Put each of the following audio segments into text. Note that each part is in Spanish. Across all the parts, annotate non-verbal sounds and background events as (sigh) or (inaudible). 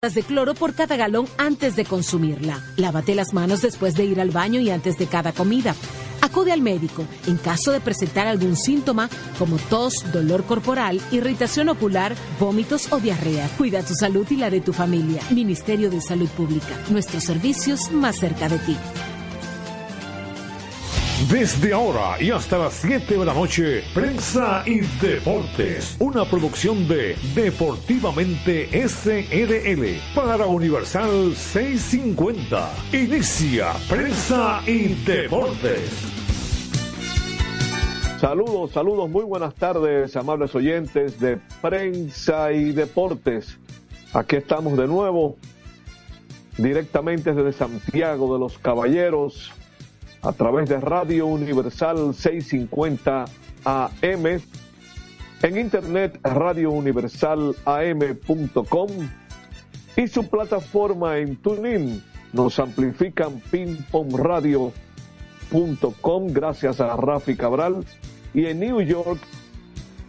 de cloro por cada galón antes de consumirla. Lávate las manos después de ir al baño y antes de cada comida. Acude al médico en caso de presentar algún síntoma como tos, dolor corporal, irritación ocular, vómitos o diarrea. Cuida tu salud y la de tu familia. Ministerio de Salud Pública. Nuestros servicios más cerca de ti. Desde ahora y hasta las 7 de la noche, Prensa y Deportes, una producción de Deportivamente SRL para Universal 650. Inicia Prensa y Deportes. Saludos, saludos, muy buenas tardes, amables oyentes de Prensa y Deportes. Aquí estamos de nuevo, directamente desde Santiago de los Caballeros a través de Radio Universal 650 AM, en internet radiouniversalam.com y su plataforma en TuneIn. Nos amplifican pingpongradio.com gracias a Rafi Cabral y en New York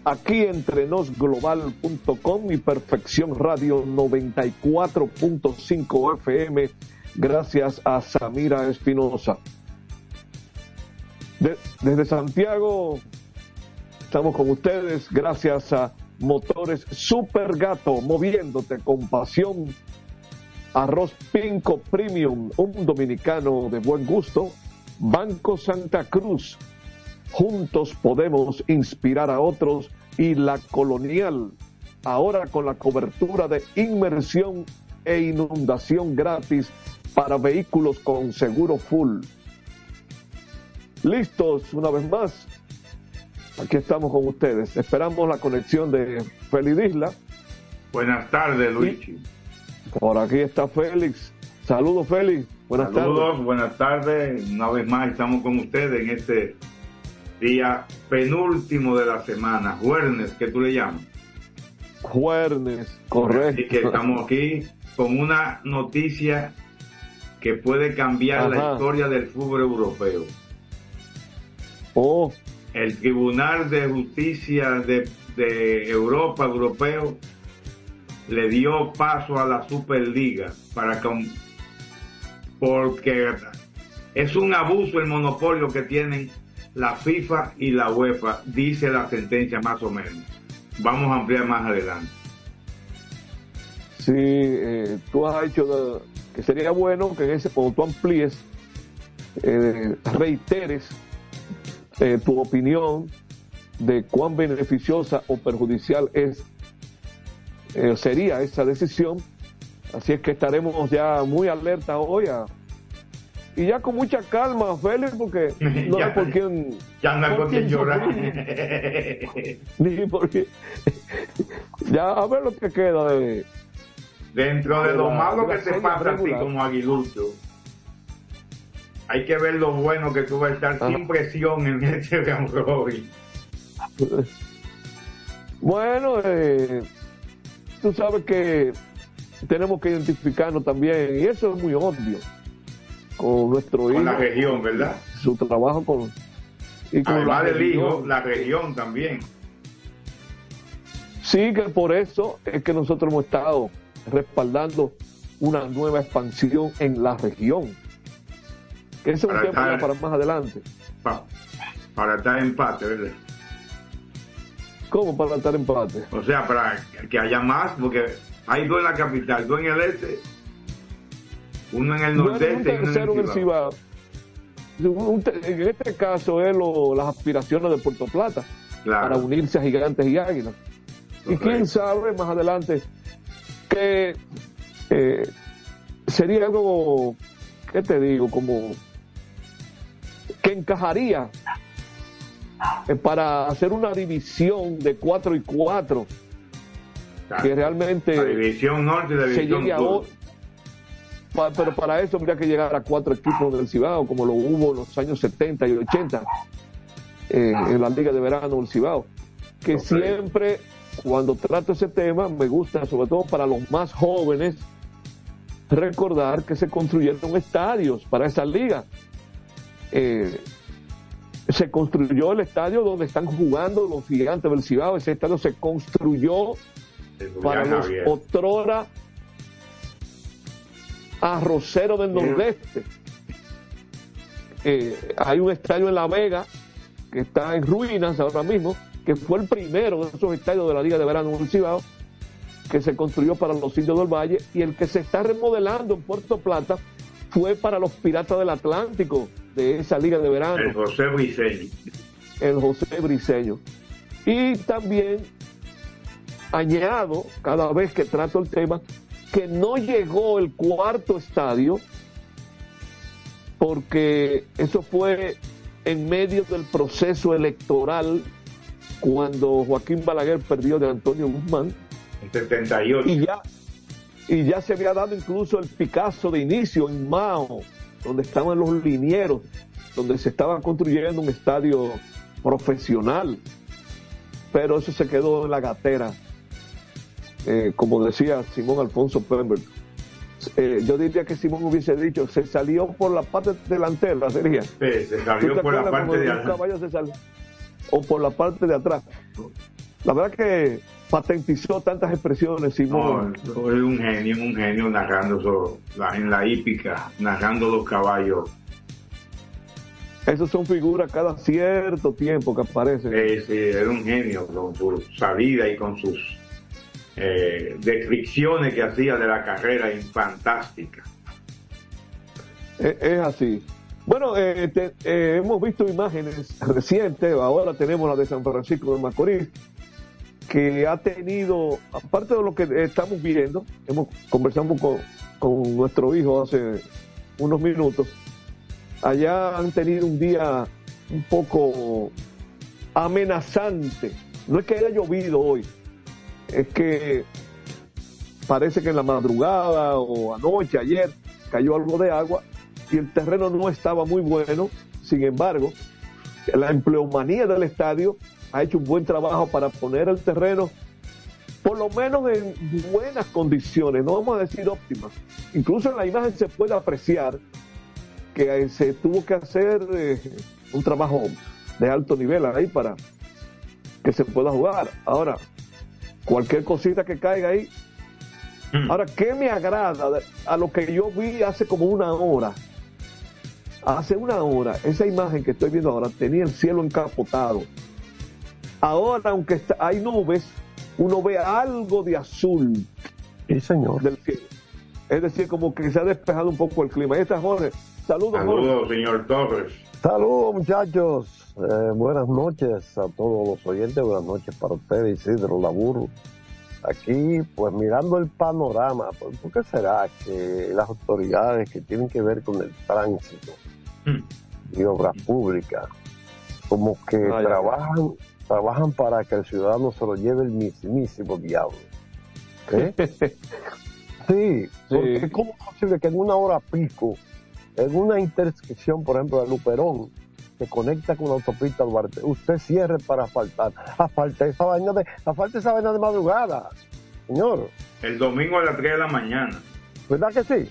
aquí entrenosglobal.com y Perfección Radio 94.5 FM gracias a Samira Espinosa desde Santiago estamos con ustedes gracias a Motores Super Gato, moviéndote con pasión. Arroz Pinco Premium, un dominicano de buen gusto. Banco Santa Cruz, juntos podemos inspirar a otros. Y la colonial, ahora con la cobertura de inmersión e inundación gratis para vehículos con seguro full listos una vez más. Aquí estamos con ustedes. Esperamos la conexión de Félix Isla. Buenas tardes, Luigi. por aquí está Félix. Saludos, Félix. Buenas Saludos, buenas tardes. Una vez más estamos con ustedes en este día penúltimo de la semana. Juernes, que tú le llamas. Juernes, correcto. Y que estamos aquí con una noticia que puede cambiar la historia del fútbol europeo. Oh. El Tribunal de Justicia de, Europa, europeo, le dio paso a la Superliga para porque es un abuso el monopolio que tienen la FIFA y la UEFA, dice la sentencia más o menos. Vamos a ampliar más adelante. Sí, eh, tú has dicho que sería bueno que en ese, cuando tú amplíes, eh, reiteres eh, tu opinión de cuán beneficiosa o perjudicial es eh, sería esa decisión. Así es que estaremos ya muy alerta hoy y ya con mucha calma, Félix, porque (laughs) no hay por quién. Ya no hay por quién llorar. (laughs) Ni porque. (laughs) ya a ver lo que queda de. Dentro de, lo malo que te pasa a ti como aguilucho hay que ver lo bueno que tú vas a estar sin presión en este round robin. Bueno, eh, tú sabes que tenemos que identificarnos también, y eso es muy obvio, con nuestro hijo. Con la región, ¿verdad? Su trabajo con. Y con Además del hijo, la región también. Sí, que por eso es que nosotros hemos estado respaldando una nueva expansión en la región eso es un tema para más adelante. Para, estar empate, ¿verdad? ¿Cómo para estar empate? O sea, para que haya más, porque hay dos en la capital, dos en el este, uno en el nordeste y uno en el Cibao. En este caso es las aspiraciones de Puerto Plata para unirse a Gigantes y Águilas. Y quién sabe más adelante que eh, sería algo, ¿qué te digo? Como que encajaría eh, para hacer una división de 4 y 4 que realmente la división norte y la división sur. pero para eso habría que llegar a cuatro equipos del Cibao como lo hubo en los años 70 y 80 eh, en la liga de verano del Cibao que siempre cuando trato ese tema me gusta sobre todo para los más jóvenes recordar que se construyeron estadios para esa liga eh, se construyó el estadio donde están jugando los gigantes del Cibao. Ese estadio se construyó para los otrora arrocero del nordeste. Eh, hay un estadio en La Vega que está en ruinas ahora mismo, que fue el primero de esos estadios de la Liga de Verano Municipal que se construyó para los indios del Valle y el que se está remodelando en Puerto Plata fue para los Piratas del Atlántico de esa Liga de Verano. El José Briceño. El José Briceño. Y también añado, cada vez que trato el tema, que no llegó el cuarto estadio, porque eso fue en medio del proceso electoral cuando Joaquín Balaguer perdió de Antonio Guzmán. En 78. Y ya, y ya se había dado incluso el Picasso de inicio en Mao, donde estaban los linieros, donde se estaba construyendo un estadio profesional. Pero eso se quedó en la gatera eh, como decía Simón Alfonso Pemberton, eh, yo diría que Simón hubiese dicho, se salió por la parte delantera, sería. Sí, se salió por la parte de atrás. o por la parte de atrás. La verdad que patentizó tantas expresiones, Simón. es un genio, un genio narrando eso, en la hípica, narrando los caballos. Esos son figuras cada cierto tiempo que aparecen. Sí, sí, era un genio con su salida y con sus eh, descripciones que hacía de la carrera fantástica. Es, así. Bueno, eh, eh, hemos visto imágenes recientes, ahora tenemos la de San Francisco de Macorís, que ha tenido, aparte de lo que estamos viendo, hemos conversado con, con nuestro hijo hace unos minutos, allá han tenido un día un poco amenazante. No es que haya llovido hoy, es que parece que en la madrugada o anoche, ayer, cayó algo de agua y el terreno no estaba muy bueno. Sin embargo, la empleomanía del estadio ha hecho un buen trabajo para poner el terreno por lo menos en buenas condiciones, no vamos a decir óptimas. Incluso en la imagen se puede apreciar que se tuvo que hacer eh, un trabajo de alto nivel ahí para que se pueda jugar. Ahora, cualquier cosita que caiga ahí. Mm. Ahora, ¿qué me agrada a lo que yo vi hace como una hora? Hace una hora, esa imagen que estoy viendo ahora tenía el cielo encapotado. Ahora, aunque hay nubes, uno ve algo de azul. Sí, señor. Del cielo. Es decir, como que se ha despejado un poco el clima. Ahí está Jorge. Saludos, Saludos, señor Torres. Saludos, muchachos. Eh, buenas noches a todos los oyentes, buenas noches para ustedes, Isidro Laburo. Aquí, pues mirando el panorama, pues, ¿por qué será que las autoridades que tienen que ver con el tránsito hmm. y obras públicas, como que trabajan, trabajan para que el ciudadano se lo lleve el mismísimo diablo? ¿Eh? (laughs) sí, porque ¿cómo es posible que en una hora pico, en una intersección, por ejemplo, de Luperón, que conecta con la autopista Duarte, usted cierre para asfaltar. Asfalte esa vaina de, esa vaina de madrugada, señor. El domingo a las 3 de la mañana. ¿Verdad que sí?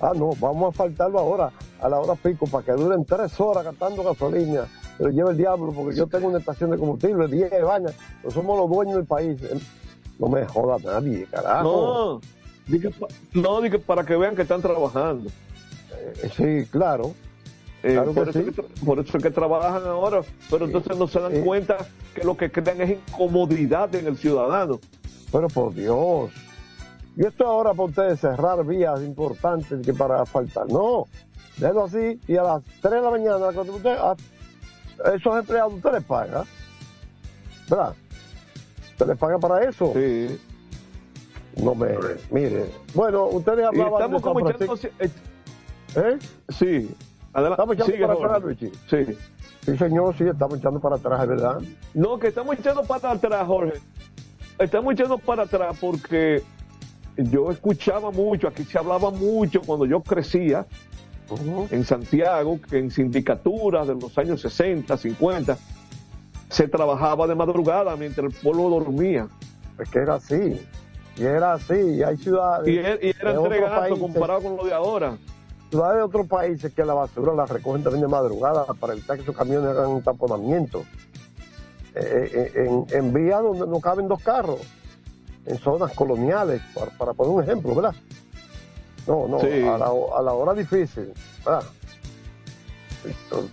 Ah, no, vamos a asfaltarlo ahora, a la hora pico, para que duren tres horas gastando gasolina. Pero lleve el diablo, porque yo tengo una estación de combustible, 10 de baña, pues somos los dueños del país. No me joda nadie, carajo. No, no, diga para que vean que están trabajando. Eh, sí, claro. Eh, por, eso que, por, eso que, trabajan ahora, pero entonces no se dan cuenta que lo que crean es incomodidad en el ciudadano. Pero por Dios. Y esto ahora para ustedes cerrar vías importantes que para faltar. No, déjalo así y a las 3 de la mañana usted, a esos empleados usted les paga. ¿Verdad? ¿Usted les paga para eso? Sí. No me, mire. Bueno, ustedes hablaban estamos como echando, ¿Eh? Sí, Estamos echando para atrás, Sí. Sí, señor, sí, estamos echando para atrás, ¿verdad? No, que estamos echando para atrás, Jorge. Estamos echando para atrás porque yo escuchaba mucho, aquí se hablaba mucho cuando yo crecía en Santiago, que en sindicaturas de los años 60, 50, se trabajaba de madrugada mientras el pueblo dormía. Es que era así. Y era así. Y hay ciudades. Y, era, y era comparado con lo de ahora ciudades de otros países que la basura la recogen también de madrugada para evitar que esos camiones hagan un taponamiento. Eh, eh, en, en, vías donde no caben dos carros, en zonas coloniales, para, poner un ejemplo, ¿verdad? No, no, a, la, a, la, hora difícil. Ah.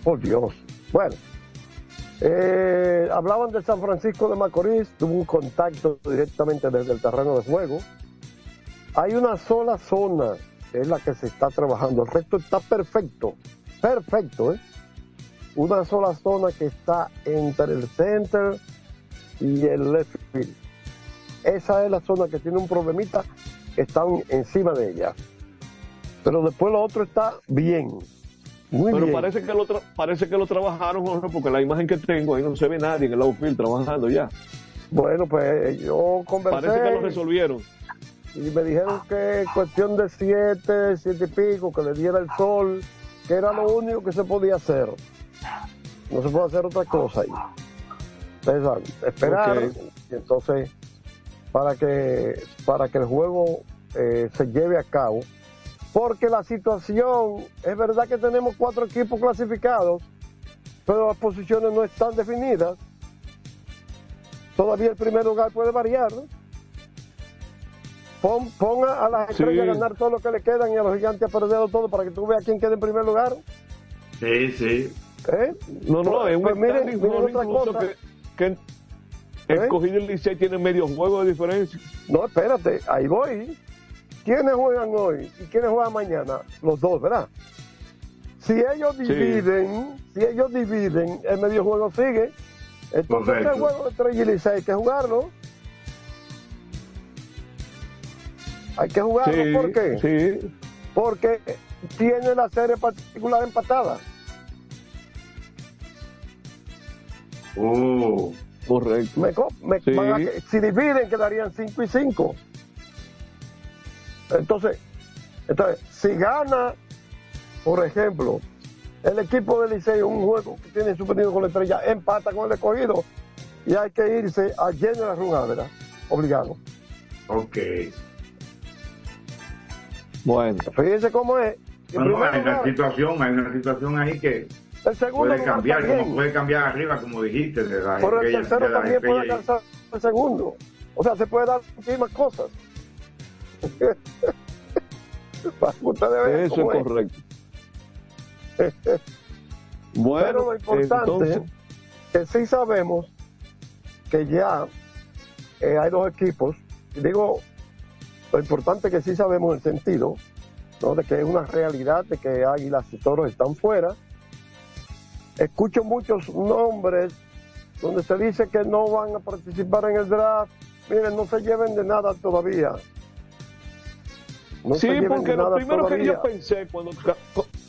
Por Dios. Bueno, eh, hablaban de San Francisco de Macorís, tuvo un contacto directamente desde el terreno de juego. Hay una sola zona, es la que se está trabajando. El resto está perfecto, perfecto, ¿eh? Una sola zona que está entre el center y el left field. Esa es la zona que tiene un problemita, están encima de ella. Pero después lo otro está bien. Muy Pero bien. parece que lo parece que lo trabajaron, porque la imagen que tengo ahí no se ve nadie en el outfield trabajando ya. Bueno, pues yo conversé. Parece que lo resolvieron. Y me dijeron que cuestión de siete, siete y pico, que le diera el sol, que era lo único que se podía hacer. No se puede hacer otra cosa ahí. Ustedes saben, esperar. Okay. Y entonces, para que, para que el juego eh, se lleve a cabo, porque la situación, es verdad que tenemos cuatro equipos clasificados, pero las posiciones no están definidas. Todavía el primer lugar puede variar. ¿no? Pon, ponga a las estrellas sí. a ganar todo lo que le quedan y a los gigantes a perderlo todo para que tú veas quién queda en primer lugar. Sí, sí. ¿Eh? No, no, es pues, miren, miren otra cosa. Que, que ¿Eh? escogido el Licey tiene medio juego de diferencia. No, espérate, ahí voy. ¿Quiénes juegan hoy y quiénes juegan mañana? Los dos, ¿verdad? Si ellos dividen, sí. si ellos dividen, el medio juego sigue. Entonces el juego de 3 y Licey hay que jugarlo. Hay que jugarlo, sí, ¿por qué? Sí. Porque tiene la serie particular empatada. Oh. Correcto. Me, me, sí. a, si dividen quedarían 5 y 5. Entonces, entonces, si gana, por ejemplo, el equipo del Liceo, un juego que tiene suspendido con la estrella, empata con el escogido y hay que irse a lleno de la run ¿verdad? Obligado. Ok. Bueno. Fíjense cómo es. No, no, hay una situación, hay una situación ahí que el segundo puede cambiar, como puede cambiar arriba, como dijiste. De la Pero el tercero de también puede alcanzar el segundo. O sea, se puede dar muchísimas cosas. (laughs) Eso es correcto. (laughs) bueno, Pero lo importante entonces... es que sí sabemos que ya eh, hay dos equipos. Digo, lo importante es que sí sabemos el sentido, ¿no? De que es una realidad de que Águilas y Toros están fuera. Escucho muchos nombres donde se dice que no van a participar en el draft. Miren, no se lleven de nada todavía. No sí, porque lo primero todavía. que yo pensé cuando,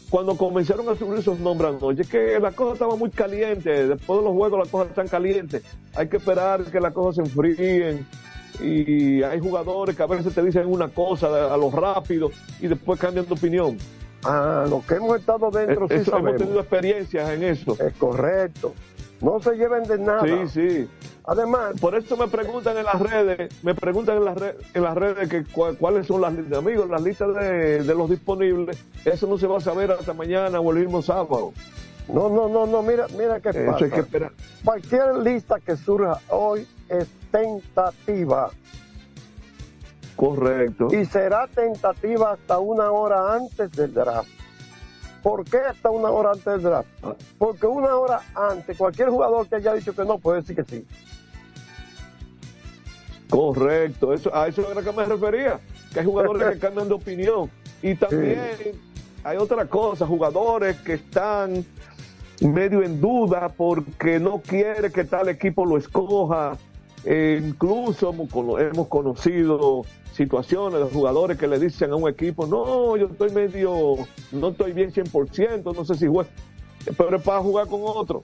cuando comenzaron a subir esos nombres anoche es que la cosa estaba muy caliente. Después de los juegos las cosas están calientes. Hay que esperar que las cosas se enfríen. Y hay jugadores que a veces te dicen una cosa a lo rápido y después cambian de opinión. Ah, lo que hemos estado dentro es, sí eso, Hemos tenido experiencias en eso. Es correcto. No se lleven de nada. Sí, sí. Además, por eso me preguntan en las redes, me preguntan en las redes, en las redes que cu cuáles son las listas, amigos, las listas de, de, los disponibles. Eso no se va a saber hasta mañana o el mismo sábado. No, no, no, no, mira, mira qué eso pasa. Hay que esperar. Cualquier lista que surja hoy es tentativa. Correcto. Y será tentativa hasta una hora antes del draft. ¿Por qué hasta una hora antes del draft? Porque una hora antes, cualquier jugador que haya dicho que no puede decir que sí. Correcto, eso, a eso era que me refería, que hay jugadores que (laughs) cambian de opinión. Y también sí. hay otra cosa, jugadores que están medio en duda porque no quiere que tal equipo lo escoja. Eh, incluso hemos conocido situaciones de jugadores que le dicen a un equipo, no, yo estoy medio, no estoy bien 100%, no sé si juega, pero es para jugar con otro.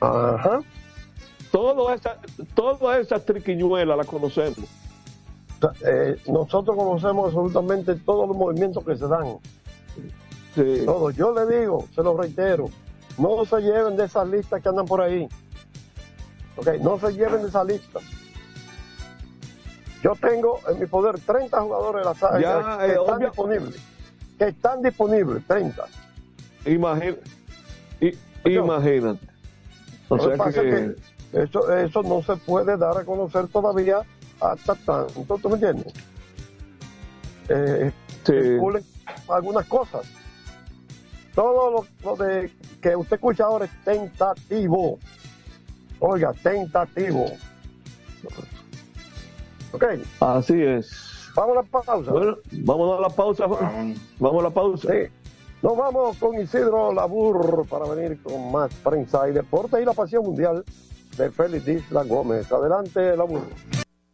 Ajá. Todo esa, todas esas triquiñuelas las conocemos. Eh, nosotros conocemos absolutamente todos los movimientos que se dan. Sí. Todo. Yo le digo, se lo reitero, no se lleven de esas listas que andan por ahí. Okay, no se lleven de esa lista. Yo tengo en mi poder 30 jugadores de la saga ya, que eh, están disponibles. Que están disponibles, 30. Imagina, i, imagínate. O sea que, que eso, eso no se puede dar a conocer todavía hasta tanto, ¿tú me entiendes? Eh, circulen algunas cosas. Todo lo, de que usted escucha ahora es tentativo. Oiga, tentativo. Ok. Así es. Vamos a la pausa. Bueno, vamos a la pausa. Vamos a la pausa. Nos vamos con Isidro Labur para venir con más prensa y deporte y la pasión mundial de Félix Isla Gómez. Adelante, Labur.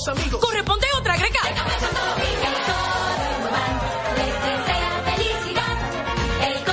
Los amigos. Corresponde otra greca.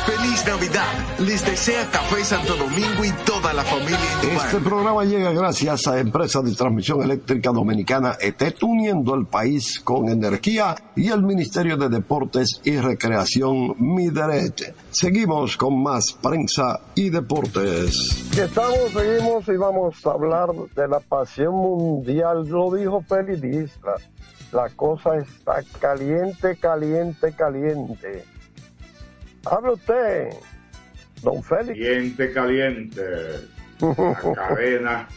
Feliz Navidad. Les desea Café Santo Domingo y toda la familia Este programa llega gracias a Empresa de Transmisión Eléctrica Dominicana ETET, uniendo el país con energía y el Ministerio de Deportes y Recreación Mideret. Seguimos con más prensa y deportes. Estamos, seguimos y vamos a hablar de la pasión mundial. Lo dijo Pelidistra. La cosa está caliente, caliente, caliente. Hable usted, don Félix. Caliente, caliente. La cadena.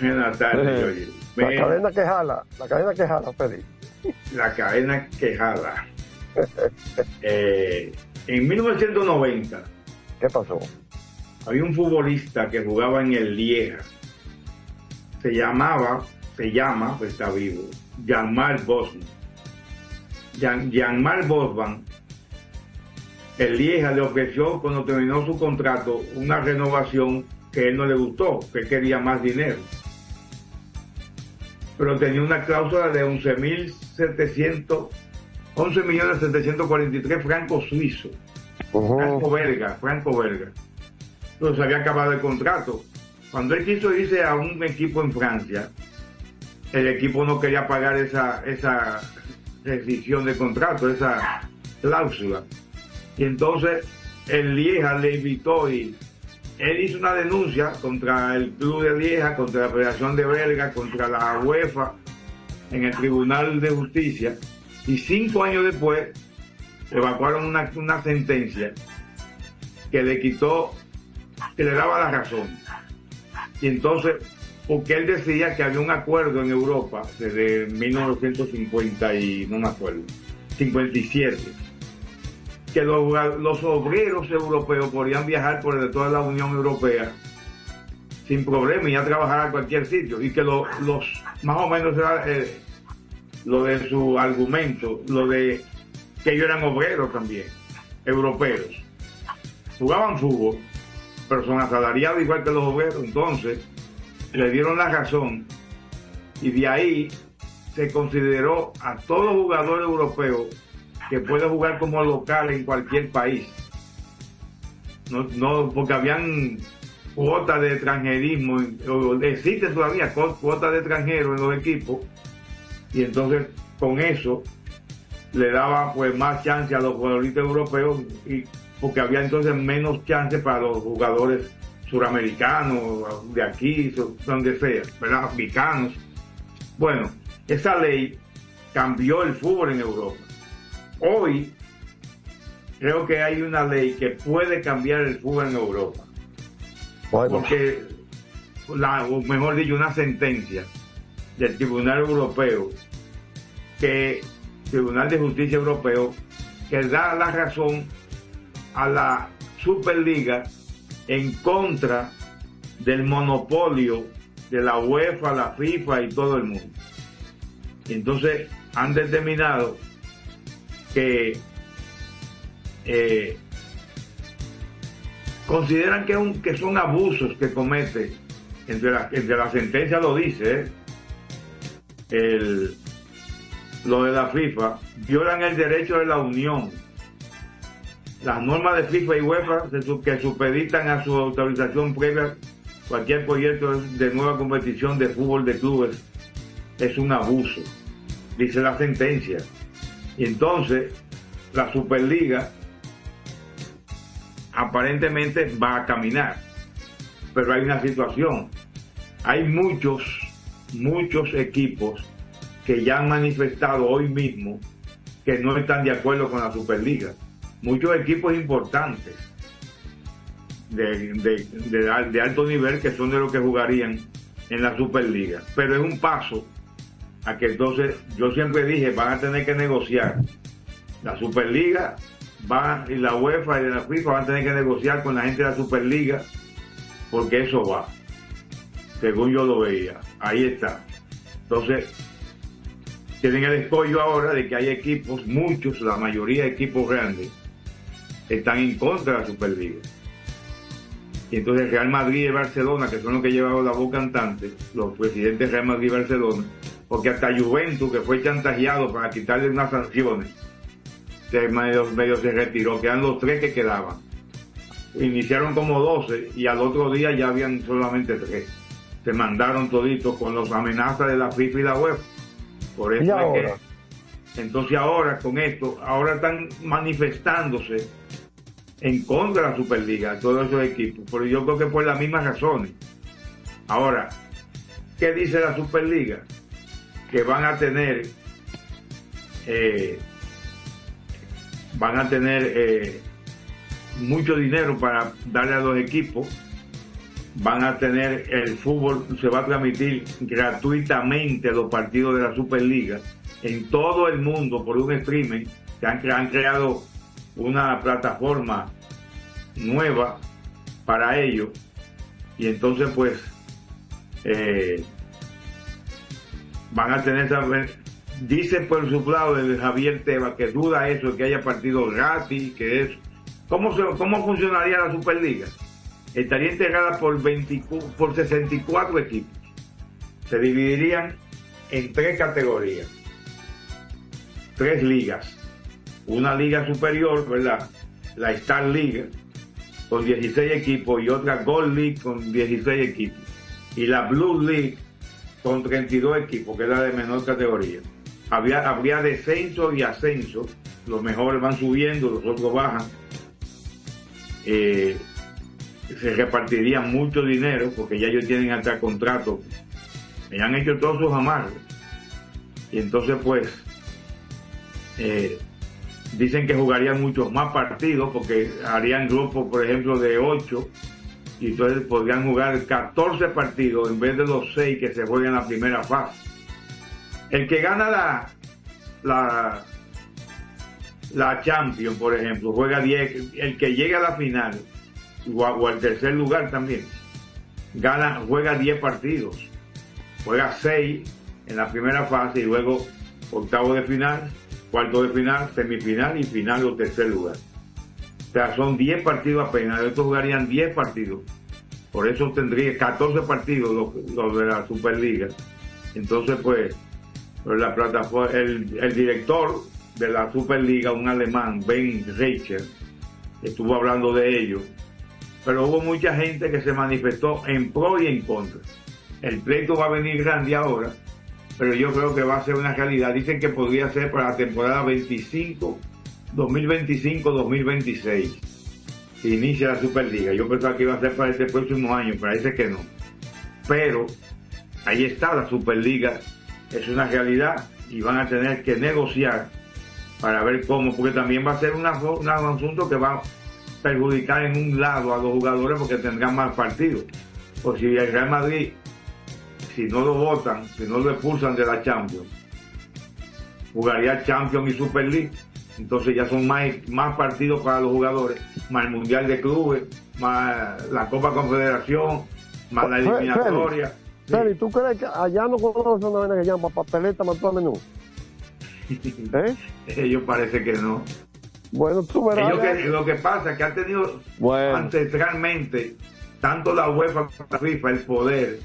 Buenas tardes, oye. La Ven, cadena que jala, la cadena que jala, Félix. La cadena quejada. Eh, en 1990. ¿Qué pasó? Había un futbolista que jugaba en el Lieja. Se llamaba, se llama, pues está vivo, Janmar Bosman. Jan, Janmar Bosman, el Lieja le ofreció cuando terminó su contrato una renovación que él no le gustó, que quería más dinero. Pero tenía una cláusula de 11.700, 11.743 francos suizos. Franco belga, franco belga. Entonces había acabado el contrato. Cuando él quiso irse a un equipo en Francia, el equipo no quería pagar esa, esa rescisión de contrato, esa cláusula. Y entonces el Lieja le invitó y él hizo una denuncia contra el club de Lieja, contra la Federación de Belga, contra la UEFA en el Tribunal de Justicia. Y cinco años después evacuaron una, una sentencia que le quitó, que le daba la razón. Y entonces, porque él decía que había un acuerdo en Europa desde 1950 y no me acuerdo, 57, que los, los obreros europeos podían viajar por de toda la Unión Europea sin problema y a trabajar a cualquier sitio y que lo- los más o menos era eh, lo de su argumento, lo de que ellos eran obreros también, europeos. Jugaban fútbol, pero son asalariados igual que los obreros. Entonces, le dieron la razón y de ahí se consideró a todo jugador europeo que puede jugar como local en cualquier país. No, no porque habían cuotas de extranjerismo, o existen todavía cu- cuotas de extranjeros en los equipos, y entonces con eso le daba pues más chance a los jugadores europeos y porque había entonces menos chance para los jugadores suramericanos de aquí donde sea verdad africanos. Bueno esa ley cambió el fútbol en Europa hoy creo que hay una ley que puede cambiar el fútbol en Europa porque la, o mejor dicho una sentencia del Tribunal Europeo que Tribunal de Justicia Europeo que da la razón a la Superliga en contra del monopolio de la UEFA, la FIFA y todo el mundo. Entonces han determinado que eh, consideran que, son abusos que comete, entre la, sentencia lo dice, ¿eh? el, lo de la FIFA, violan el derecho de la unión. Las normas de FIFA y UEFA que supeditan a su autorización previa cualquier proyecto de nueva competición de fútbol de clubes es un abuso, dice la sentencia. Y entonces la Superliga aparentemente va a caminar, pero hay una situación. Hay muchos, muchos equipos que ya han manifestado hoy mismo que no están de acuerdo con la Superliga. Muchos equipos importantes de, de- de al- de alto nivel que son de los que jugarían en la Superliga. Pero es un paso a que entonces, yo siempre dije, van a tener que negociar. La Superliga va, y la UEFA y la FIFA van a tener que negociar con la gente de la Superliga porque eso va. Según yo lo veía. Ahí está. Entonces, tienen el escollo ahora de que hay equipos, muchos, la mayoría de equipos grandes, están en contra de la Superliga. Y entonces Real Madrid y Barcelona, que son los que llevaron la voz cantante, los presidentes de Real Madrid y Barcelona, porque hasta Juventus, que fue chantajeado para quitarle unas sanciones, se medio, medio se retiró, quedan los tres que quedaban. Iniciaron como 12 y al otro día ya habían solamente tres. Se mandaron toditos con las amenazas de la FIFA y la UEFA. Por eso ¿Y es ahora? que entonces ahora con esto, ahora están manifestándose en contra de la Superliga, todos esos equipos, pero yo creo que por las mismas razones. Ahora, ¿qué dice la Superliga? Que van a tener, eh, van a tener eh, mucho dinero para darle a los equipos, van a tener el fútbol, se va a transmitir gratuitamente los partidos de la Superliga en todo el mundo por un streaming, que han, han creado una plataforma nueva para ello. Y entonces pues eh, van a tener esa- dice por su lado el Javier Teba que duda eso que haya partidos gratis que es ¿cómo, cómo funcionaría la Superliga? estaría integrada por 24 por 64 equipos se dividirían en tres categorías tres ligas una liga superior, ¿verdad? La Star League con 16 equipos y otra Gold League con 16 equipos. Y la Blue League con 32 equipos, que es la de menor categoría. Había, habría descenso y ascenso. Los mejores van subiendo, los otros bajan. Eh, se repartiría mucho dinero porque ya ellos tienen hasta contrato. Ya han hecho todos sus amarros. Y entonces pues eh, dicen que jugarían muchos más partidos porque harían grupos, por ejemplo, de 8 y entonces podrían jugar 14 partidos en vez de los 6 que se juegan en la primera fase. El que gana la, la, la Champions, por ejemplo, juega 10, el que llega a la final o, al tercer lugar también, gana, juega 10 partidos, juega 6 en la primera fase y luego octavo de final, cuarto de final, semifinal y final o tercer lugar. O sea, son 10 partidos apenas, estos jugarían 10 partidos. Por eso tendría 14 partidos los, de la Superliga. Entonces, pues, pues la plataforma, el, el director de la Superliga, un alemán, Ben Reicher, estuvo hablando de ello. Pero hubo mucha gente que se manifestó en pro y en contra. El pleito va a venir grande ahora, pero yo creo que va a ser una realidad. Dicen que podría ser para la temporada 25, 2025-2026. que Inicia la Superliga. Yo pensaba que iba a ser para este próximo año, parece que no. Pero ahí está la Superliga, es una realidad y van a tener que negociar para ver cómo, porque también va a ser un asunto que va a perjudicar en un lado a los jugadores porque tendrán más partidos. O si el Real Madrid si no lo votan, si no lo expulsan de la Champions, jugaría Champions y Super League. Entonces ya son más, más partidos para los jugadores, más el Mundial de Clubes, más la Copa Confederación, más la eliminatoria. Feli, ¿tú crees que allá no conocen una vaina que llama papeleta mató a menú? (laughs) ¿Eh? Ellos parece que no. Bueno, tú verás. Ellos que- lo que pasa es que han tenido Bueno. ancestralmente tanto la UEFA como la FIFA el poder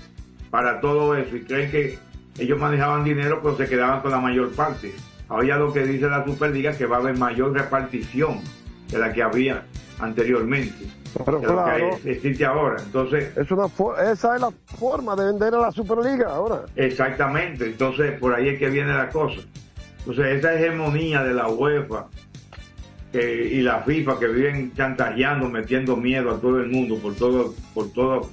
para todo eso y creen que ellos manejaban dinero pero se quedaban con la mayor parte. Ahora lo que dice la Superliga es que va a haber mayor repartición de la que había anteriormente. Pero de lo que claro. existe ahora. Entonces, Es una esa es la forma de vender a la Superliga ahora. Exactamente, entonces por ahí es que viene la cosa. Entonces esa hegemonía de la UEFA y la FIFA que viven chantajeando, metiendo miedo a todo el mundo por todo, por todo.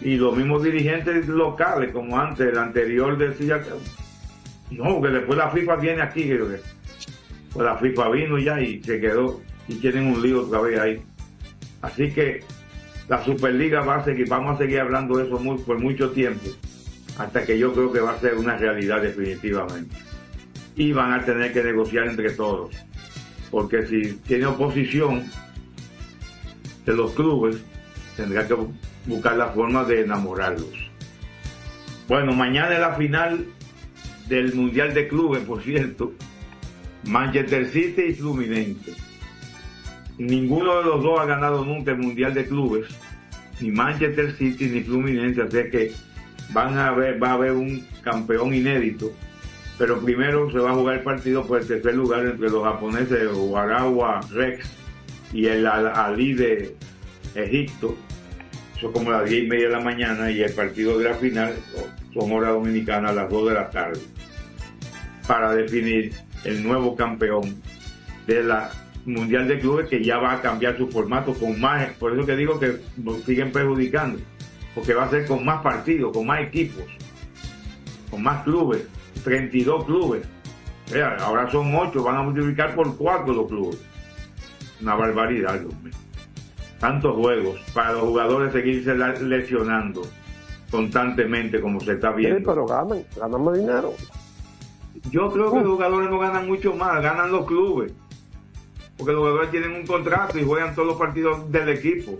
Y los mismos dirigentes locales, como antes, el anterior decía no, que después la FIFA viene aquí, que pues la FIFA vino ya y se quedó y tienen un lío otra ahí. Así que la Superliga va a seguir, vamos a seguir hablando de eso por mucho tiempo, hasta que yo creo que va a ser una realidad definitivamente. Y van a tener que negociar entre todos, porque si tiene oposición de los clubes, tendrá que bu- buscar la forma de enamorarlos. Bueno, mañana es la final del Mundial de Clubes, por cierto. Manchester City y Fluminense. Ninguno de los dos ha ganado nunca el Mundial de Clubes, ni Manchester City ni Fluminense, así que van a ver, va a haber un campeón inédito. Pero primero se va a jugar el partido por el tercer lugar entre los japoneses Warawa Rex y el Al- Ali de Egipto. Eso es como las 10 y media de la mañana y el partido de la final son hora dominicana a las 2 de la tarde para definir el nuevo campeón de la Mundial de Clubes que ya va a cambiar su formato con más, por eso que digo que nos siguen perjudicando, porque va a ser con más partidos, con más equipos, con más clubes, 32 clubes. O sea, ahora son 8, van a multiplicar por 4 los clubes. Una barbaridad, Dios mío. Tantos juegos para los jugadores seguirse lesionando constantemente como se está Sí, viendo. pero ganan, ganan más dinero. Yo creo que los jugadores no ganan mucho más, ganan los clubes. Porque los jugadores tienen un contrato y juegan todos los partidos del equipo.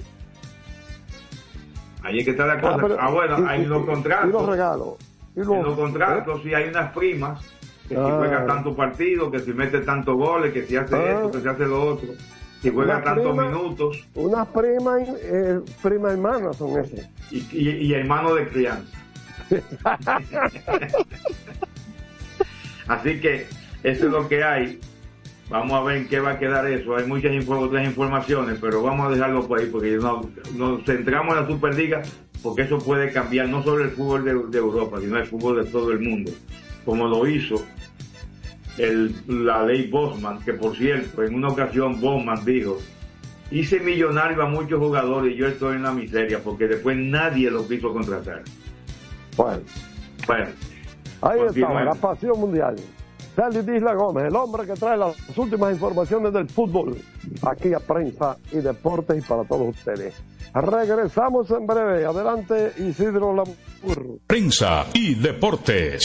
Ahí es que está la cosa. pero- Ah, bueno, y- hay y- los contratos. Y los regalos. Y los, En los contratos sí hay unas primas, que si Ah. juega tantos partidos, que si mete tantos goles, que si hace Ah. esto, que si hace lo otro, si juega Una tantos prima- minutos Unas primas, eh, prima hermanas son esas. y, y, y hermano de crianza. (laughs) Así que eso es lo que hay. Vamos a ver en qué va a quedar eso. Hay muchas otras informaciones, pero vamos a dejarlo por ahí porque no- nos centramos en la Superliga porque eso puede cambiar no solo el fútbol de, de Europa, sino el fútbol de todo el mundo, como lo hizo el, la ley Bosman, que por cierto, en una ocasión Bosman dijo, hice millonario a muchos jugadores y yo estoy en la miseria porque después nadie lo quiso contratar. Bueno, Bueno, ahí está, Continuemos. la pasión mundial. Félix Isla Gómez, el hombre que trae las últimas informaciones del fútbol, aquí a Prensa y Deportes y para todos ustedes. Regresamos en breve. Adelante, Isidro Lamur. Prensa y deportes.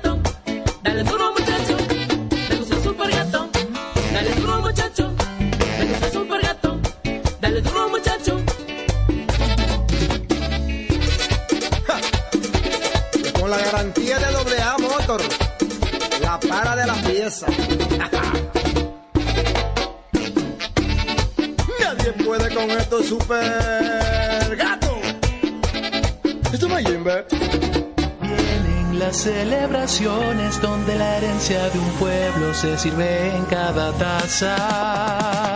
Pieza. Nadie puede con esto super gato. Esto no es Jimbe. Vienen las celebraciones donde la herencia de un pueblo se sirve en cada taza.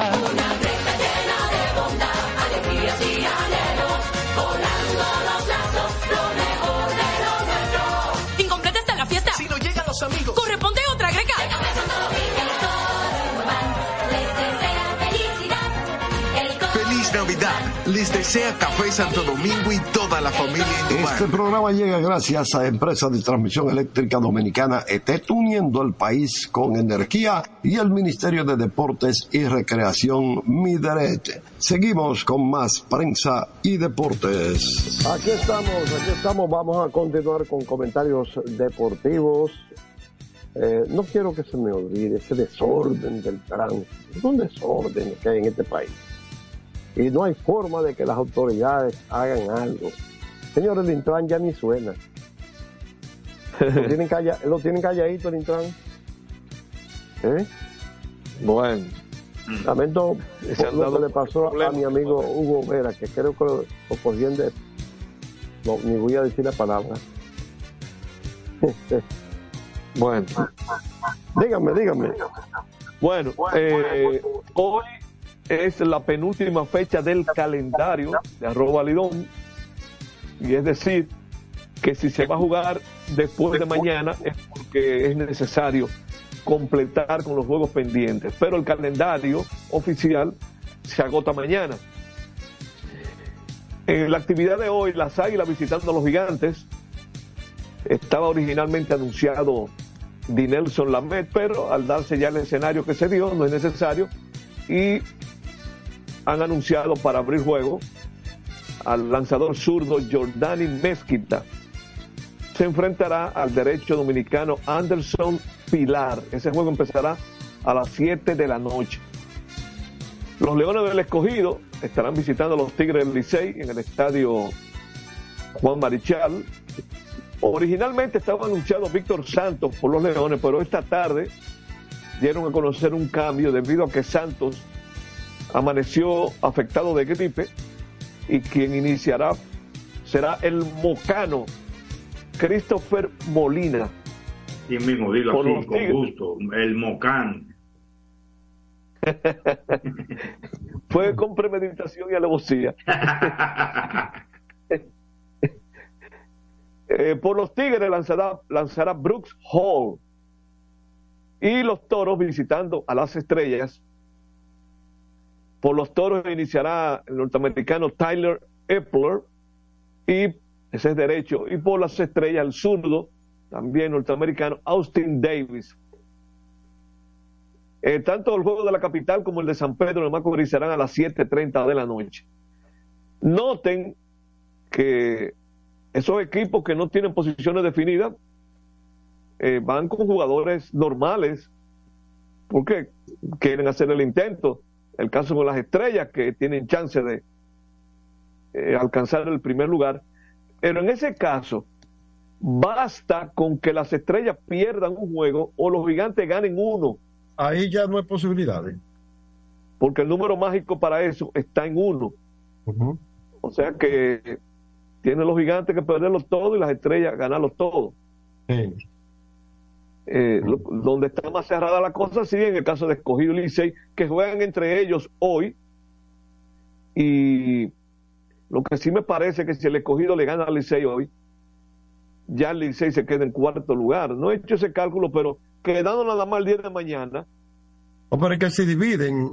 Les desea Café Santo Domingo y toda la familia en Este programa llega gracias a Empresa de Transmisión Eléctrica Dominicana ETET, uniendo el país con energía y el Ministerio de Deportes y Recreación Mideret. Seguimos con más prensa y deportes. Aquí estamos, aquí estamos. Vamos a continuar con comentarios deportivos. Eh, no quiero que se me olvide ese desorden del tránsito. Es un desorden que hay en este país. Y no hay forma de que las autoridades hagan algo. Señores, el Intran ya ni suena. Lo (laughs) tienen, calla, lo tienen calladito el Intran. ¿Eh? Bueno. Lamento Se han lo que le pasó a mi amigo Hugo Vera, que creo que lo, lo cogían de... No, ni voy a decir la palabra. (laughs) Bueno. dígame, dígame. Bueno, eh, hoy es la penúltima fecha del calendario de arroba Lidón. Y es decir, que si se va a jugar después de mañana es porque es necesario completar con los juegos pendientes. Pero el calendario oficial se agota mañana. En la actividad de hoy, las Águilas visitando a los Gigantes, estaba originalmente anunciado Dinelson Lamet, pero al darse ya el escenario que se dio, no es necesario, y han anunciado para abrir juego al lanzador zurdo Jordani Mezquita. Se enfrentará al derecho dominicano Anderson Pilar. Ese juego empezará a las 7 de la noche. Los Leones del Escogido estarán visitando a los Tigres del Licey en el estadio Juan Marichal. Originalmente estaba anunciado Víctor Santos por los Leones, pero esta tarde dieron a conocer un cambio debido a que Santos amaneció afectado de gripe y quien iniciará será el mocano Christopher Molina. Y mismo, dilo Por así, con gusto. El Mocán. (laughs) Fue con premeditación y alevosía. (laughs) Eh, por los Tigres lanzará, lanzará Brooks Hall. Y los Toros visitando a las Estrellas. Por los Toros iniciará el norteamericano Tyler Epler. Y ese es derecho. Y por las Estrellas el zurdo, también norteamericano, Austin Davis. Eh, tanto el juego de la capital como el de San Pedro de Macorís serán a las 7.30 de la noche. Noten que esos equipos que no tienen posiciones definidas eh, van con jugadores normales porque quieren hacer el intento. El caso con las estrellas que tienen chance de eh, alcanzar el primer lugar. Pero en ese caso, basta con que las estrellas pierdan un juego o los gigantes ganen uno. Ahí ya no hay posibilidades. Porque el número mágico para eso está en uno. O sea que tienen los gigantes que perderlos todos y las estrellas ganarlos todos. Eh, lo- donde está más cerrada la cosa, sí, en el caso de Escogido y Licey, que juegan entre ellos hoy. Y lo que sí me parece que si el Escogido le gana al Licey hoy, ya el Licey se queda en cuarto lugar. No he hecho ese cálculo, pero quedando nada más el día de mañana, O pero es que se dividen.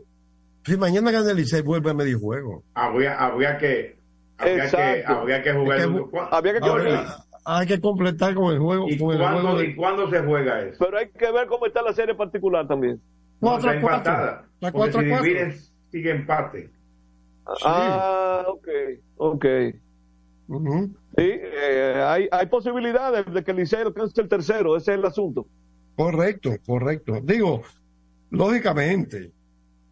Si mañana gana el Licey, vuelve a medio juego. Habría, habría que. Habría que, habría que jugar. Es que el- bu- ¿cuá- había que Ahora, hay que completar con el juego. ¿Y con el cuándo, juego de- ¿Y cuándo se juega eso? pero hay que ver cómo está la serie particular también. No, Cuatro cuatro. empatada. Está Porque cuatro a si cuatro. dividen, sigue empate. Ah, ok, ok. Sí, eh, hay, hay posibilidades de que el Licey alcance el tercero, ese es el asunto. Correcto, correcto. Digo, lógicamente,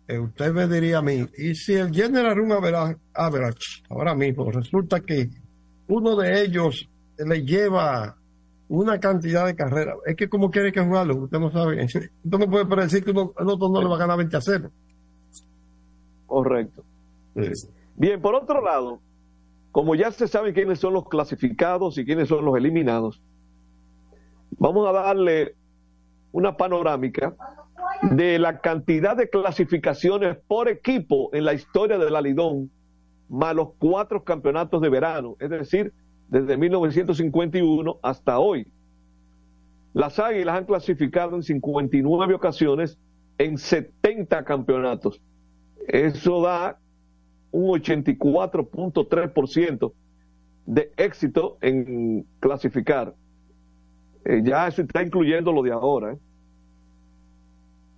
eh, usted me diría a mí, y si el General Room Average, average, ahora mismo resulta que uno de ellos le lleva una cantidad de carreras, es que como quiere que jugarlo, usted no sabe, (laughs) usted no puede predecir que uno, el otro no le va a ganar 20 a 0. Correcto. Bien, por otro lado, como ya se sabe quiénes son los clasificados y quiénes son los eliminados, vamos a darle una panorámica de la cantidad de clasificaciones por equipo en la historia del Alidón, más los cuatro campeonatos de verano, es decir, desde 1951 hasta hoy. Las Águilas han clasificado en 59 ocasiones en 70 campeonatos. Eso da un 84.3% de éxito en clasificar. Eh, ya eso está incluyendo lo de ahora. ¿eh?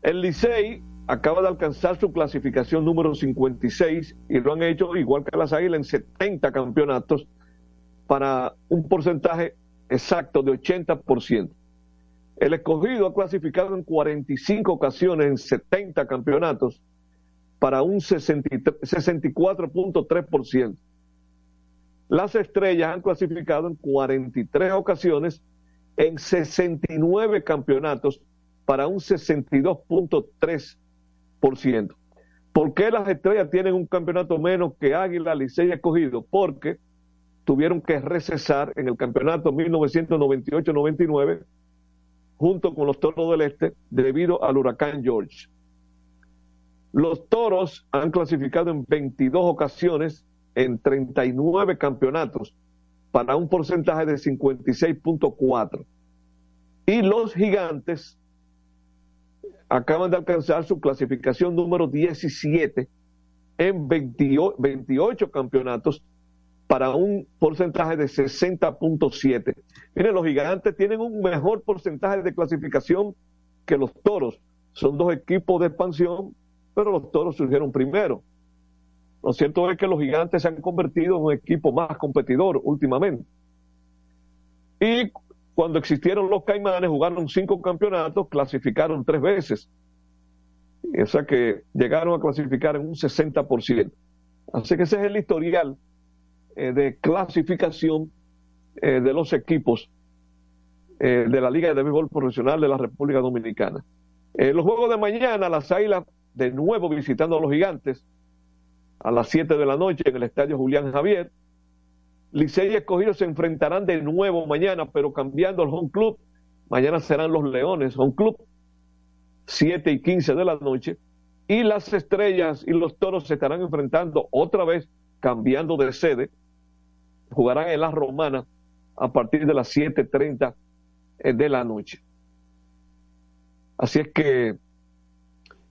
El Licey acaba de alcanzar su clasificación número 56 y lo han hecho igual que las Águilas en 70 campeonatos para un porcentaje exacto de 80%. El escogido ha clasificado en 45 ocasiones en 70 campeonatos para un 64.3%. Las estrellas han clasificado en 43 ocasiones en 69 campeonatos para un 62.3%. ¿Por qué las estrellas tienen un campeonato menos que Águila, Licey y Escogido? Porque tuvieron que recesar en el campeonato 1998-99 junto con los Toros del Este debido al huracán George. Los Toros han clasificado en 22 ocasiones en 39 campeonatos para un porcentaje de 56.4. Y los Gigantes acaban de alcanzar su clasificación número 17 en 28, campeonatos para un porcentaje de 60.7. Miren, los gigantes tienen un mejor porcentaje de clasificación que los toros. Son dos equipos de expansión, pero los toros surgieron primero. Lo cierto es que los gigantes se han convertido en un equipo más competidor últimamente. Y cuando existieron los Caimanes, jugaron cinco campeonatos, clasificaron tres veces. O sea que llegaron a clasificar en un 60%. Así que ese es el historial eh, de clasificación eh, de los equipos eh, de la Liga de Béisbol Profesional de la República Dominicana. los juegos de mañana, las Águilas de nuevo visitando a los Gigantes a las 7 de la noche en el Estadio Julián Javier. Licey y Escogido se enfrentarán de nuevo mañana, pero cambiando el home club. Mañana serán los Leones, home club, 7 y 15 de la noche. Y las Estrellas y los Toros se estarán enfrentando otra vez, cambiando de sede. Jugarán en la Romana a partir de las 7.30 eh, de la noche. Así es que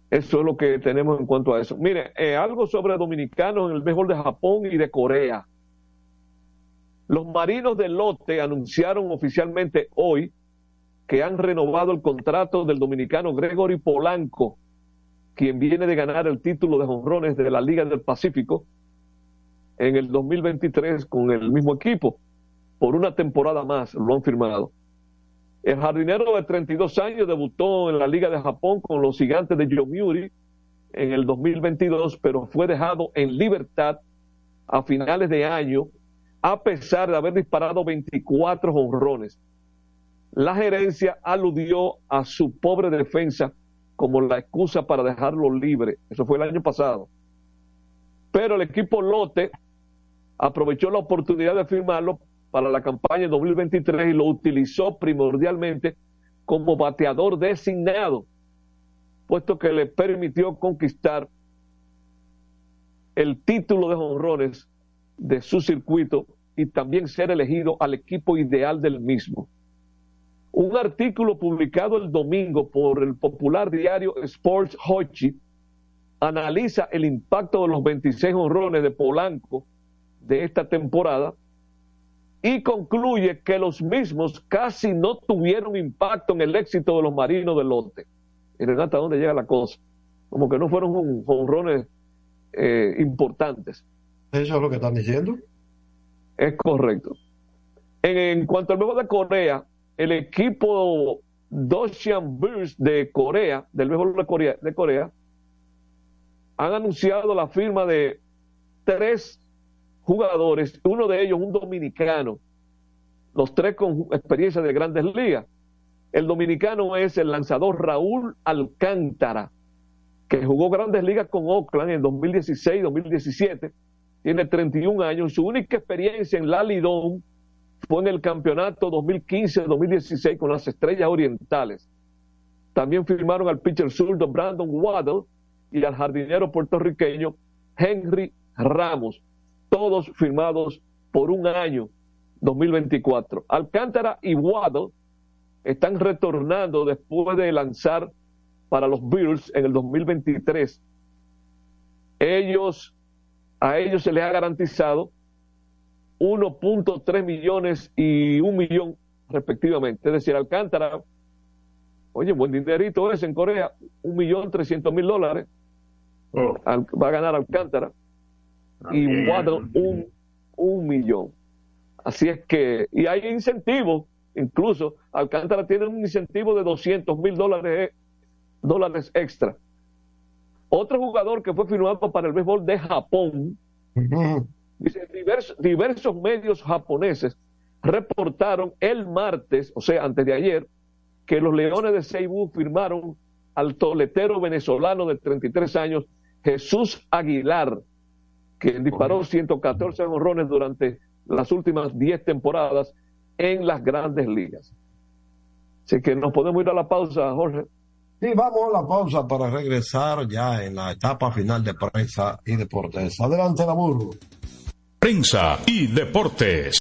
eso es lo que tenemos en cuanto a eso. Mire, eh, algo sobre dominicanos en el béisbol de Japón y de Corea. Los marinos del lote anunciaron oficialmente hoy que han renovado el contrato del dominicano Gregory Polanco, quien viene de ganar el título de jonrones de la Liga del Pacífico en el 2023 con el mismo equipo. Por una temporada más lo han firmado. El jardinero de 32 años debutó en la Liga de Japón con los gigantes de Yomiuri en el 2022, pero fue dejado en libertad a finales de año a pesar de haber disparado 24 honrones. La gerencia aludió a su pobre defensa como la excusa para dejarlo libre. Eso fue el año pasado. Pero el equipo Lote aprovechó la oportunidad de firmarlo para la campaña 2023 y lo utilizó primordialmente como bateador designado, puesto que le permitió conquistar el título de honrones de su circuito y también ser elegido al equipo ideal del mismo. Un artículo publicado el domingo por el popular diario Sports Hochi analiza el impacto de los 26 honrones de Polanco de esta temporada y concluye que los mismos casi no tuvieron impacto en el éxito de los marinos del lote. Miren hasta dónde llega la cosa. Como que no fueron honrones eh, importantes. ¿Eso es lo que están diciendo? Es correcto. En, cuanto al juego de Corea, el equipo Doshan Bulls de Corea, del béisbol de Corea, de Corea, han anunciado la firma de tres jugadores, uno de ellos un dominicano, los tres con experiencia de grandes ligas. El dominicano es el lanzador Raúl Alcántara, que jugó grandes ligas con Oakland en 2016 2017 tiene 31 años. Su única experiencia en la Lidón fue en el campeonato 2015-2016 con las Estrellas Orientales. También firmaron al pitcher zurdo Brandon Waddle y al jardinero puertorriqueño Henry Ramos, todos firmados por un año 2024. Alcántara y Waddle están retornando después de lanzar para los Bills en el 2023. Ellos a ellos se les ha garantizado 1.3 millones y un millón respectivamente. Es decir, Alcántara, oye, buen dinerito es en Corea, un millón trescientos mil dólares. Oh. va a ganar Alcántara. Y Waddle un, un millón. Así es que, y hay incentivos, incluso Alcántara tiene un incentivo de 200 mil dólares, dólares extra. Otro jugador que fue firmado para el béisbol de Japón, dice, diversos, diversos medios japoneses reportaron el martes, o sea, antes de ayer, que los Leones de Ceibú firmaron al toletero venezolano de 33 años, Jesús Aguilar, que disparó 114 honrones durante las últimas 10 temporadas en las grandes ligas. Así que nos podemos ir a la pausa, Jorge. Sí, vamos a la pausa para regresar ya en la etapa final de prensa y deportes. Adelante, la burro. Prensa y deportes.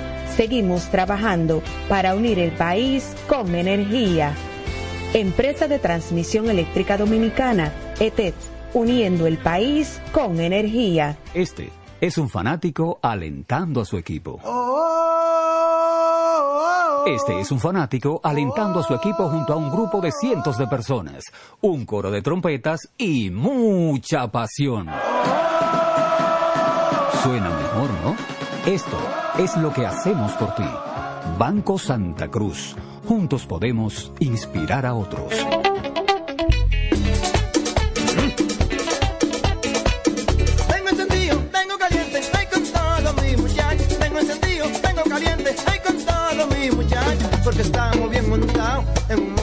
Seguimos trabajando para unir el país con energía. Empresa de Transmisión Eléctrica Dominicana, ETED, uniendo el país con energía. Este es un fanático alentando a su equipo. Oh, Este es un fanático alentando a su equipo junto a un grupo de cientos de personas, un coro de trompetas y mucha pasión. Suena mejor, ¿no? Esto es lo que hacemos por ti. Banco Santa Cruz. Juntos podemos inspirar a otros.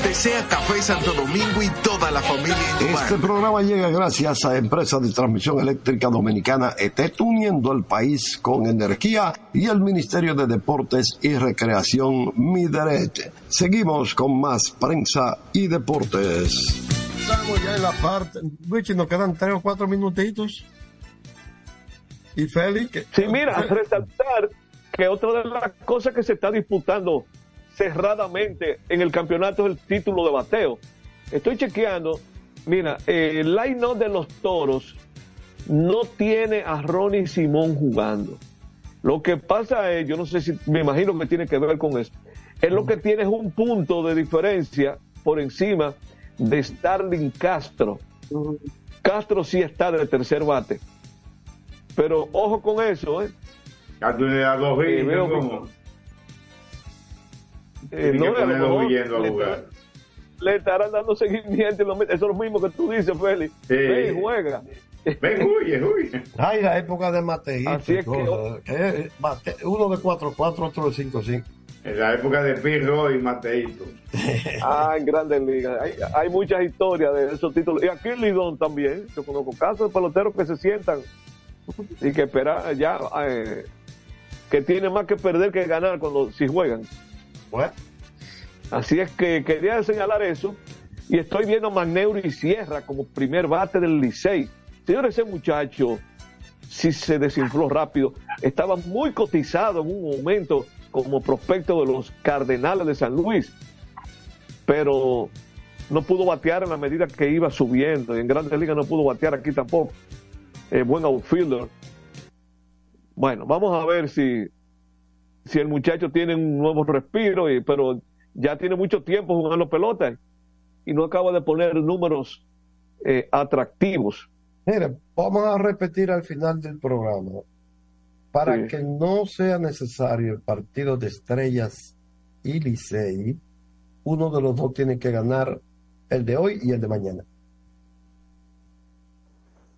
Navidad. Les desea Café Santo Domingo y toda la familia Indumar. Este programa llega gracias a Empresa de Transmisión Eléctrica Dominicana ET, uniendo el país con energía y el Ministerio de Deportes y Recreación Mideret. Seguimos con más prensa y deportes. Estamos ya en la parte. Richie, nos quedan tres o cuatro minutitos. Y Félix. Sí, mira, resaltar que otra de las cosas que se está disputando cerradamente en el campeonato es el título de bateo. Estoy chequeando, mira, eh, el line de los toros no tiene a Ronnie Simón jugando. Lo que pasa es, yo no sé si, me imagino que tiene que ver con eso, es lo que tiene es un punto de diferencia por encima de Starling Castro. Castro sí está de tercer bate. Pero ojo con eso, ¿eh? Ya tú le das dos Eh, hits, veo ¿cómo? Eh, no, que a lo ponerlo mejor huyendo al le, lugar. le estarán dando seguimiento. y lo meten. Eso es lo mismo que tú dices, Félix. Sí. Ven y juega. Ven, huye, huye. Ay, la época de Mateito. Así es cosas, que bate- uno de 4-4, otro de 5-5. En la época de Pirro y Mateito. (laughs) Ah, en grandes ligas. Hay, hay muchas historias de esos títulos. Y aquí en Lidón también. Yo conozco casos de peloteros que se sientan y que esperan ya, eh, que tienen más que perder que ganar cuando si juegan. Así es que quería señalar eso. Y estoy viendo a Magneuro y Sierra como primer bate del Licey. Señor, ese muchacho, si se desinfló rápido, estaba muy cotizado en un momento como prospecto de los Cardenales de San Luis. Pero no pudo batear en la medida que iba subiendo. Y en Grandes Ligas no pudo batear aquí tampoco. Eh, buen outfielder. Bueno, vamos a ver si, si el muchacho tiene un nuevo respiro, y, pero ya tiene mucho tiempo jugando pelota y no acaba de poner números eh, atractivos. Mire, vamos a repetir al final del programa. Para Sí. que no sea necesario el partido de estrellas y Licey, uno de los dos tiene que ganar el de hoy y el de mañana.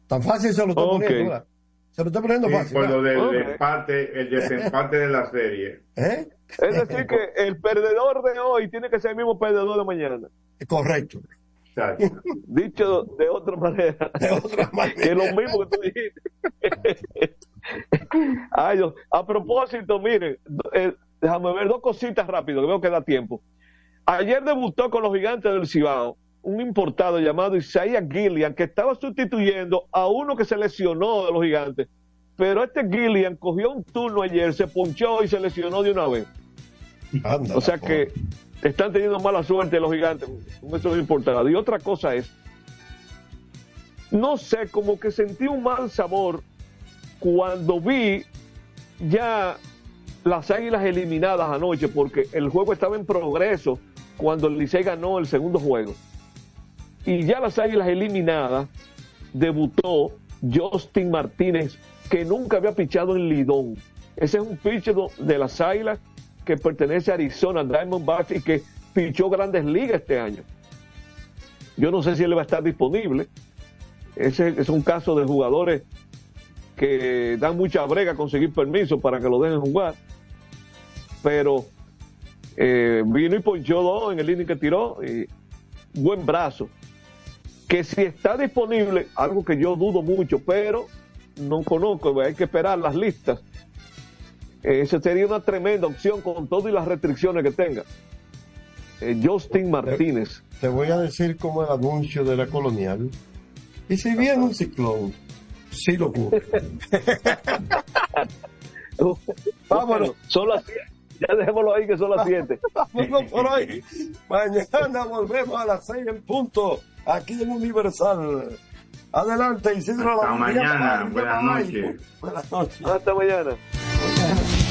Tan fácil se lo estoy Ok. poniendo. Se lo estoy poniendo Sí, fácil. por lo del empate, el desempate de la serie. (laughs) ¿Eh? Es decir, que el perdedor de hoy tiene que ser el mismo perdedor de mañana. Correcto. (laughs) Dicho de otra manera. (laughs) que es lo mismo que tú dijiste. Ay, Dios. A propósito, miren, eh, déjame ver dos cositas rápido, que veo que da tiempo. Ayer debutó con los gigantes del Cibao un importado llamado Isaiah Gillian, que estaba sustituyendo a uno que se lesionó de los gigantes. Pero este Gillian cogió un turno ayer, se ponchó y se lesionó de una vez. o sea que están teniendo mala suerte los gigantes con esos importados. Y otra cosa es, no sé, como que sentí un mal sabor cuando vi ya las águilas eliminadas anoche, porque el juego estaba en progreso cuando el Licey ganó el segundo juego. Y ya las águilas eliminadas debutó Justin Martínez, que nunca había pichado en Lidón. Ese es un pitcher de las Águilas que pertenece a Arizona Diamondbacks y que pichó grandes ligas este año. Yo no sé si él va a estar disponible. Ese es un caso de jugadores que dan mucha brega conseguir permiso para que lo dejen jugar. Pero eh, vino y ponchó dos en el inning que tiró. Y buen brazo. Que si está disponible, algo que yo dudo mucho, pero no conozco, hay que esperar las listas. Esa sería una tremenda opción con todo y las restricciones que tenga. Eh, Justin Martínez. Te voy a decir como el anuncio de la colonial. Y si viene un ciclón, sí lo ocurre. (laughs) Vámonos. Son las 7. Ya dejémoslo ahí que son las 7. (laughs) Vámonos por hoy. Mañana volvemos a las 6 en punto, aquí en Universal. Adelante, Isidro. Hasta mañana. Buenas noches. Buenas noches. Hasta mañana.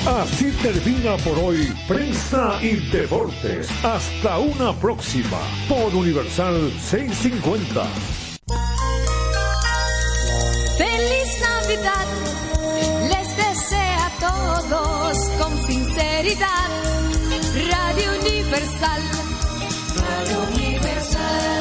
Así termina por hoy Prensa y Deportes. Hasta una próxima por Universal 650. Feliz Navidad les desea a todos con sinceridad. Radio Universal. Radio Universal.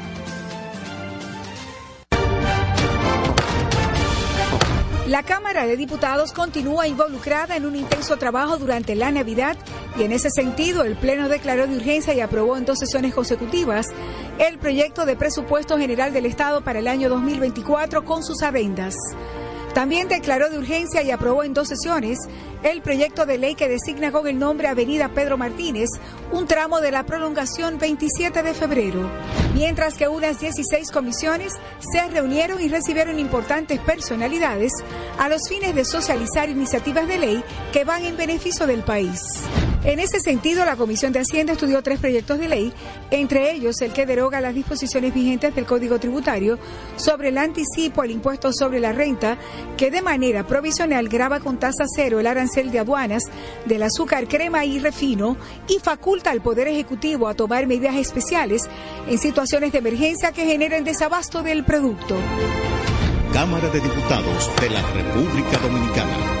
La Cámara de Diputados continúa involucrada en un intenso trabajo durante la Navidad y en ese sentido el Pleno declaró de urgencia y aprobó en dos sesiones consecutivas el proyecto de presupuesto general del Estado para el año 2024 con sus adendas. También declaró de urgencia y aprobó en dos sesiones el proyecto de ley que designa con el nombre Avenida Pedro Martínez un tramo de la prolongación 27 de febrero, mientras que unas 16 comisiones se reunieron y recibieron importantes personalidades a los fines de socializar iniciativas de ley que van en beneficio del país. En ese sentido, la Comisión de Hacienda estudió tres proyectos de ley, entre ellos el que deroga las disposiciones vigentes del Código Tributario sobre el anticipo al impuesto sobre la renta, que de manera provisional graba con tasa cero el arancel de aduanas del azúcar, crema y refino y faculta al Poder Ejecutivo a tomar medidas especiales en situaciones de emergencia que generen desabasto del producto. Cámara de Diputados de la República Dominicana.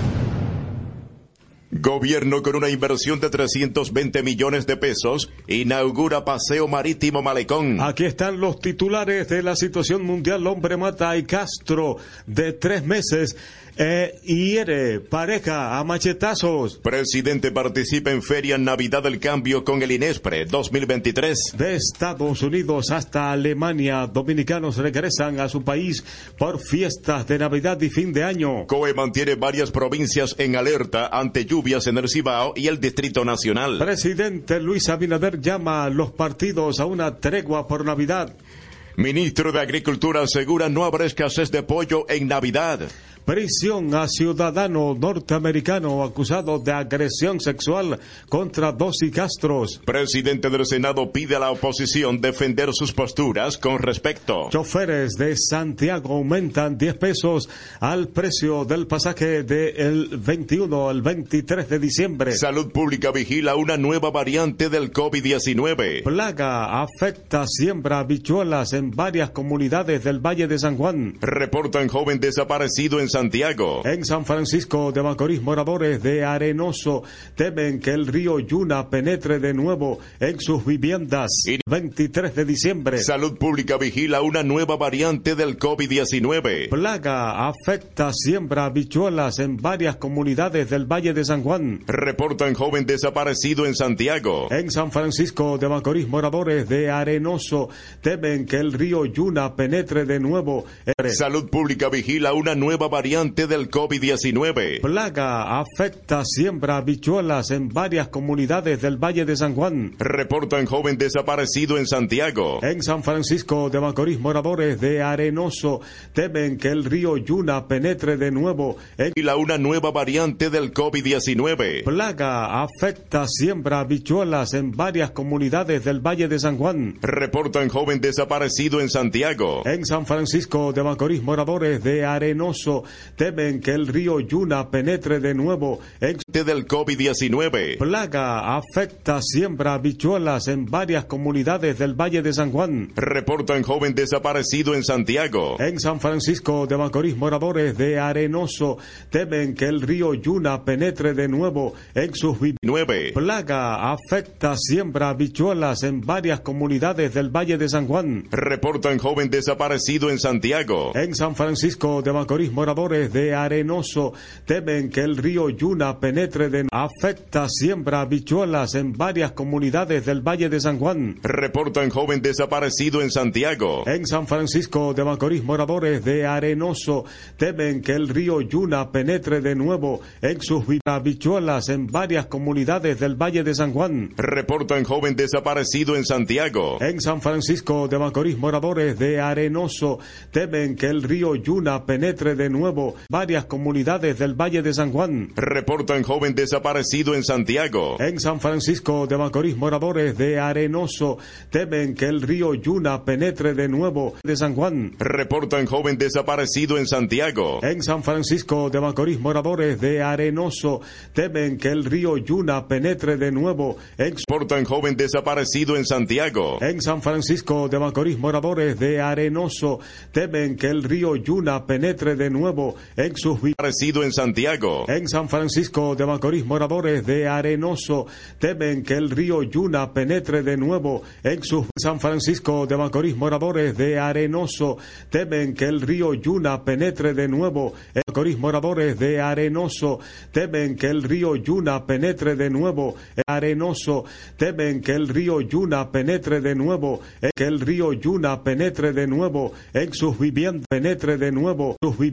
Gobierno con una inversión de 320 millones de pesos inaugura paseo marítimo Malecón. Aquí están los titulares de la situación mundial. Hombre mata a Castro de tres meses. Eh, hiere pareja a machetazos. Presidente participa en Feria Navidad del Cambio con el Inespre 2023. De Estados Unidos hasta Alemania, dominicanos regresan a su país por fiestas de Navidad y fin de año. COE mantiene varias provincias en alerta ante lluvias en el Cibao y el Distrito Nacional. Presidente Luis Abinader llama a los partidos a una tregua por Navidad. Ministro de Agricultura asegura no habrá escasez de pollo en Navidad. Prisión a ciudadano norteamericano acusado de agresión sexual contra dos Castros. Presidente del Senado pide a la oposición defender sus posturas con respecto. Choferes de Santiago aumentan 10 pesos al precio del pasaje del 21 al 23 de diciembre. Salud Pública vigila una nueva variante del COVID-19. Plaga afecta siembra habichuelas en varias comunidades del Valle de San Juan. Reportan joven desaparecido en Santiago. En San Francisco de Macorís, moradores de Arenoso temen que el río Yuna penetre de nuevo en sus viviendas. Y- 23 de diciembre. Salud Pública vigila una nueva variante del COVID-19. Plaga afecta siembra habichuelas en varias comunidades del Valle de San Juan. Reportan joven desaparecido en Santiago. En San Francisco de Macorís, moradores de Arenoso temen que el río Yuna penetre de nuevo. Salud Pública vigila una nueva variante del COVID-19. Plaga afecta siembra habichuelas en varias comunidades del Valle de San Juan. Reportan joven desaparecido en Santiago. En San Francisco de Macorís, moradores de Arenoso temen que el río Yuna penetre de nuevo en Vigila una nueva variante del COVID-19. Plaga afecta siembra habichuelas en varias comunidades del Valle de San Juan. Reportan joven desaparecido en Santiago. En San Francisco de Macorís, moradores de Arenoso temen que el río Yuna penetre de nuevo en Del COVID-19. Plaga afecta siembra habichuelas en varias comunidades del Valle de San Juan. Reportan joven desaparecido en Santiago. En San Francisco de Macorís, moradores de Arenoso temen que el río Yuna penetre de nuevo en sus viviendas. 9. Plaga afecta siembra habichuelas en varias comunidades del Valle de San Juan. Reportan joven desaparecido en Santiago. En San Francisco de Macorís, moradores de Arenoso temen que el río Yuna penetre de afecta siembra habichuelas en varias comunidades del Valle de San Juan. Reportan joven desaparecido en Santiago. En San Francisco de Macorís, moradores de Arenoso temen que el río Yuna penetre de nuevo en sus habichuelas en varias comunidades del Valle de San Juan. Reportan joven desaparecido en Santiago. En San Francisco de Macorís, moradores de Arenoso temen que el río Yuna penetre de nuevo varias comunidades del Valle de San Juan. Reportan joven desaparecido en Santiago. En San Francisco de Macorís, moradores de Arenoso temen que el río Yuna penetre de nuevo de San Juan. Reportan joven desaparecido en Santiago. En San Francisco de Macorís, moradores de Arenoso temen que el río Yuna penetre de nuevo en Reportan joven desaparecido en Santiago. En San Francisco de Macorís, moradores de Arenoso temen que el río Yuna penetre de nuevo en sus Desaparecido en Santiago. En San Francisco de Macorís, moradores de Arenoso temen que el río Yuna penetre de nuevo. En sus San Francisco de Macorís, moradores de Arenoso temen que el río Yuna penetre de nuevo. En Macorís, moradores de Arenoso temen que el río Yuna penetre de nuevo. En Arenoso temen que el río Yuna penetre de nuevo. En que el río Yuna penetre de nuevo. En sus viviendas penetre de nuevo. Sus viviendas